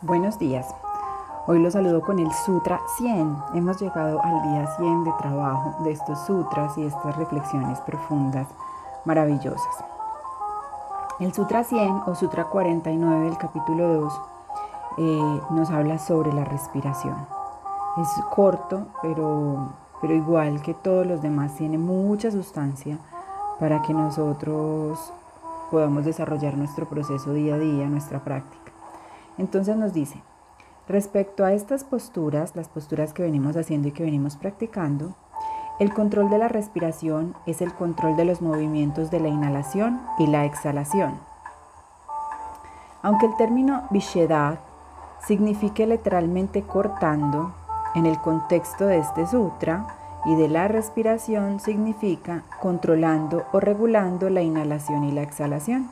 Buenos días. Hoy los saludo con el Sutra 100. Hemos llegado al día 100 de trabajo de estos sutras y estas reflexiones profundas, maravillosas. El Sutra 100 o Sutra 49 del capítulo 2 eh, nos habla sobre la respiración. Es corto, pero, pero igual que todos los demás, tiene mucha sustancia para que nosotros podamos desarrollar nuestro proceso día a día, nuestra práctica. Entonces nos dice, respecto a estas posturas, las posturas que venimos haciendo y que venimos practicando, el control de la respiración es el control de los movimientos de la inhalación y la exhalación. Aunque el término Vishedad signifique literalmente cortando, en el contexto de este sutra y de la respiración significa controlando o regulando la inhalación y la exhalación.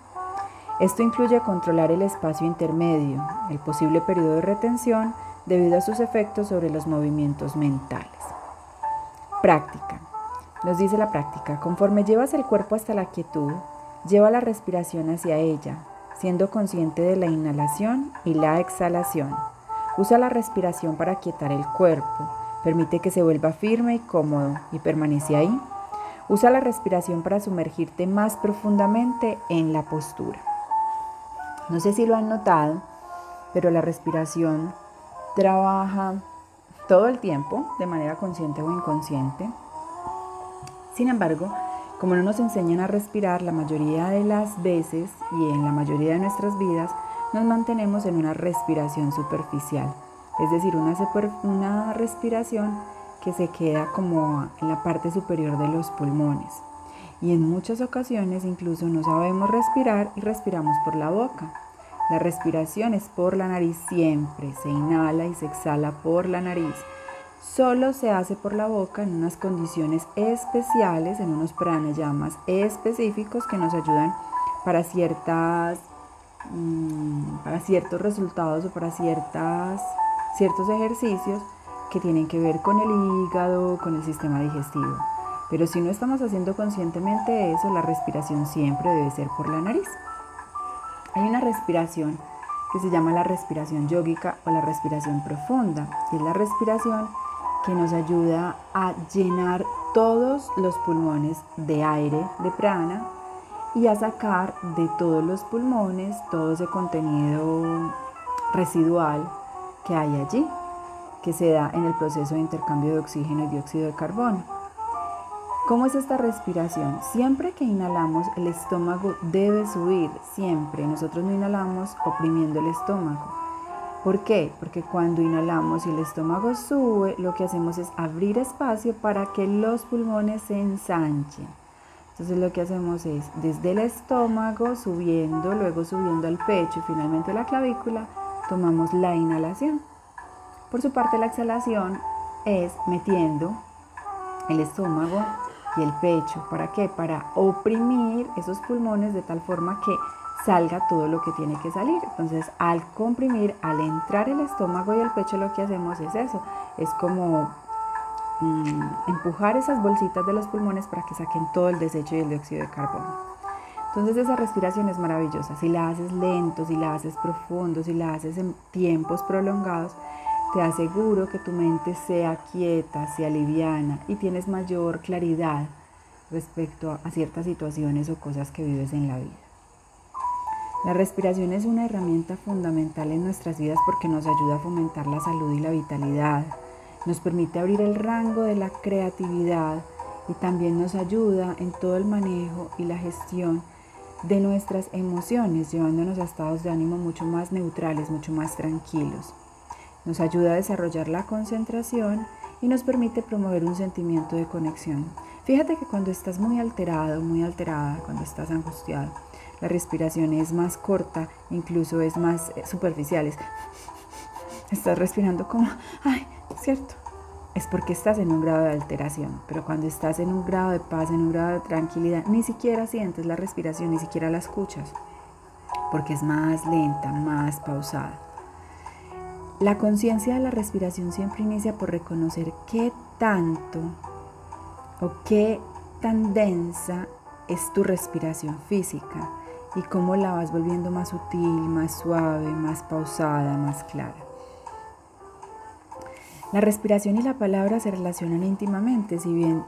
Esto incluye controlar el espacio intermedio, el posible periodo de retención debido a sus efectos sobre los movimientos mentales. Práctica. Nos dice la práctica, conforme llevas el cuerpo hasta la quietud, lleva la respiración hacia ella, siendo consciente de la inhalación y la exhalación. Usa la respiración para quietar el cuerpo, permite que se vuelva firme y cómodo y permanece ahí. Usa la respiración para sumergirte más profundamente en la postura. No sé si lo han notado, pero la respiración trabaja todo el tiempo de manera consciente o inconsciente. Sin embargo, como no nos enseñan a respirar la mayoría de las veces y en la mayoría de nuestras vidas, nos mantenemos en una respiración superficial, es decir, una, respiración que se queda como en la parte superior de los pulmones y en muchas ocasiones incluso no sabemos respirar y respiramos por la boca. La respiración es por la nariz siempre, se inhala y se exhala por la nariz. Solo se hace por la boca en unas condiciones especiales, en unos pranayamas específicos que nos ayudan para ciertas mm, para ciertos resultados o para ciertas, ciertos ejercicios que tienen que ver con el hígado, con el sistema digestivo. Pero si no estamos haciendo conscientemente eso, la respiración siempre debe ser por la nariz. Hay una respiración que se llama la respiración yógica o la respiración profunda, y es la respiración que nos ayuda a llenar todos los pulmones de aire, de prana, y a sacar de todos los pulmones todo ese contenido residual que hay allí, que se da en el proceso de intercambio de oxígeno y dióxido de carbono. ¿Cómo es esta respiración? Siempre que inhalamos, el estómago debe subir, siempre. Nosotros no inhalamos oprimiendo el estómago. ¿Por qué? Porque cuando inhalamos y el estómago sube, lo que hacemos es abrir espacio para que los pulmones se ensanchen. Entonces lo que hacemos es desde el estómago subiendo, luego subiendo al pecho y finalmente la clavícula, tomamos la inhalación. Por su parte la exhalación es metiendo el estómago y el pecho. ¿Para qué? Para oprimir esos pulmones de tal forma que salga todo lo que tiene que salir. Entonces, al comprimir, al entrar el estómago y el pecho, lo que hacemos es eso. Es como mm, empujar esas bolsitas de los pulmones para que saquen todo el desecho y el dióxido de carbono. Entonces esa respiración es maravillosa. Si la haces lento, si la haces profundo, si la haces en tiempos prolongados, te aseguro que tu mente sea quieta, sea liviana y tienes mayor claridad respecto a ciertas situaciones o cosas que vives en la vida. La respiración es una herramienta fundamental en nuestras vidas porque nos ayuda a fomentar la salud y la vitalidad, nos permite abrir el rango de la creatividad y también nos ayuda en todo el manejo y la gestión de nuestras emociones, llevándonos a estados de ánimo mucho más neutrales, mucho más tranquilos. Nos ayuda a desarrollar la concentración y nos permite promover un sentimiento de conexión. Fíjate que cuando estás muy alterado, muy alterada, cuando estás angustiado, la respiración es más corta, incluso es más eh, superficial. Estás respirando como, ay, cierto. Es porque estás en un grado de alteración, pero cuando estás en un grado de paz, en un grado de tranquilidad, ni siquiera sientes la respiración, ni siquiera la escuchas, porque es más lenta, más pausada. La conciencia de la respiración siempre inicia por reconocer qué tanto o qué tan densa es tu respiración física y cómo la vas volviendo más sutil, más suave, más pausada, más clara. La respiración y la palabra se relacionan íntimamente, si bien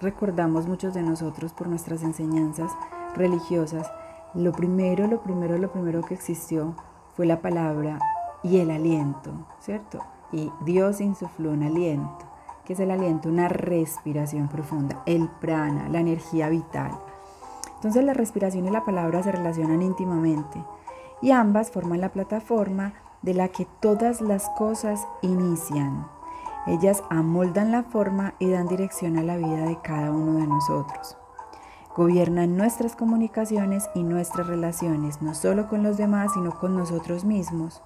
recordamos muchos de nosotros por nuestras enseñanzas religiosas, lo primero, lo primero, lo primero que existió fue la palabra y el aliento, ¿cierto? Y Dios insufló un aliento, que es el aliento, una respiración profunda, el prana, la energía vital. Entonces la respiración y la palabra se relacionan íntimamente y ambas forman la plataforma de la que todas las cosas inician. Ellas amoldan la forma y dan dirección a la vida de cada uno de nosotros. Gobiernan nuestras comunicaciones y nuestras relaciones, no solo con los demás, sino con nosotros mismos.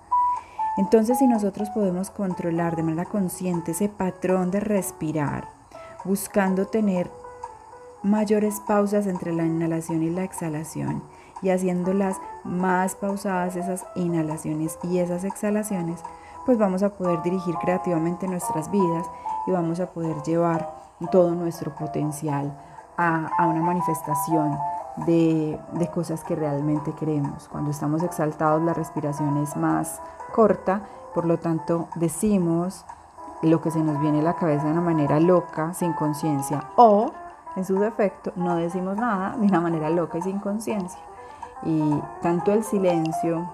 Entonces, si nosotros podemos controlar de manera consciente ese patrón de respirar, buscando tener mayores pausas entre la inhalación y la exhalación y haciéndolas más pausadas esas inhalaciones y esas exhalaciones, pues vamos a poder dirigir creativamente nuestras vidas y vamos a poder llevar todo nuestro potencial a, una manifestación de, cosas que realmente queremos. Cuando estamos exaltados la respiración es más corta, por lo tanto decimos lo que se nos viene a la cabeza de una manera loca, sin conciencia, o en su defecto, no decimos nada de una manera loca y sin conciencia. Y tanto el silencio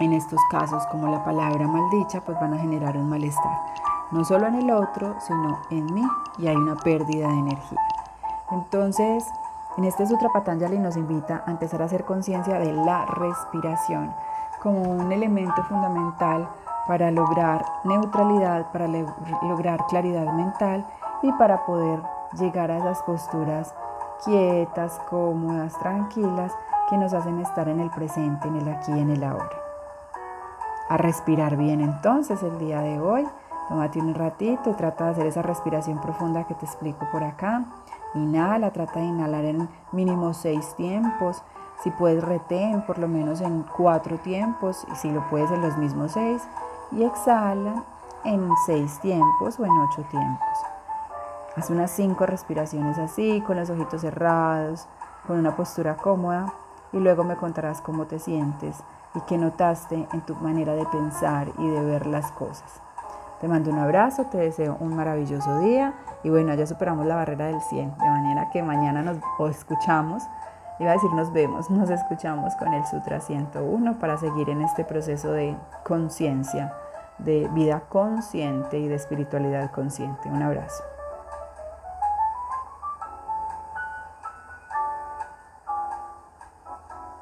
en estos casos como la palabra maldicha pues van a generar un malestar, no solo en el otro, sino en mí y hay una pérdida de energía. Entonces, en este Sutra Patanjali nos invita a empezar a hacer conciencia de la respiración como un elemento fundamental para lograr neutralidad, para lograr claridad mental y para poder llegar a esas posturas quietas, cómodas, tranquilas, que nos hacen estar en el presente, en el aquí, en el ahora. A respirar bien entonces el día de hoy. Tómate un ratito y trata de hacer esa respiración profunda que te explico por acá. Inhala, trata de inhalar en mínimo seis tiempos. Si puedes, retén por lo menos en cuatro tiempos y si lo puedes en los mismos seis. Y exhala en seis tiempos o en ocho tiempos. Haz unas cinco respiraciones así, con los ojitos cerrados, con una postura cómoda y luego me contarás cómo te sientes y qué notaste en tu manera de pensar y de ver las cosas. Te mando un abrazo, te deseo un maravilloso día y bueno, ya superamos la barrera del 100, de manera que mañana nos escuchamos, iba a decir nos vemos, nos escuchamos con el Sutra 101 para seguir en este proceso de conciencia, de vida consciente y de espiritualidad consciente. Un abrazo.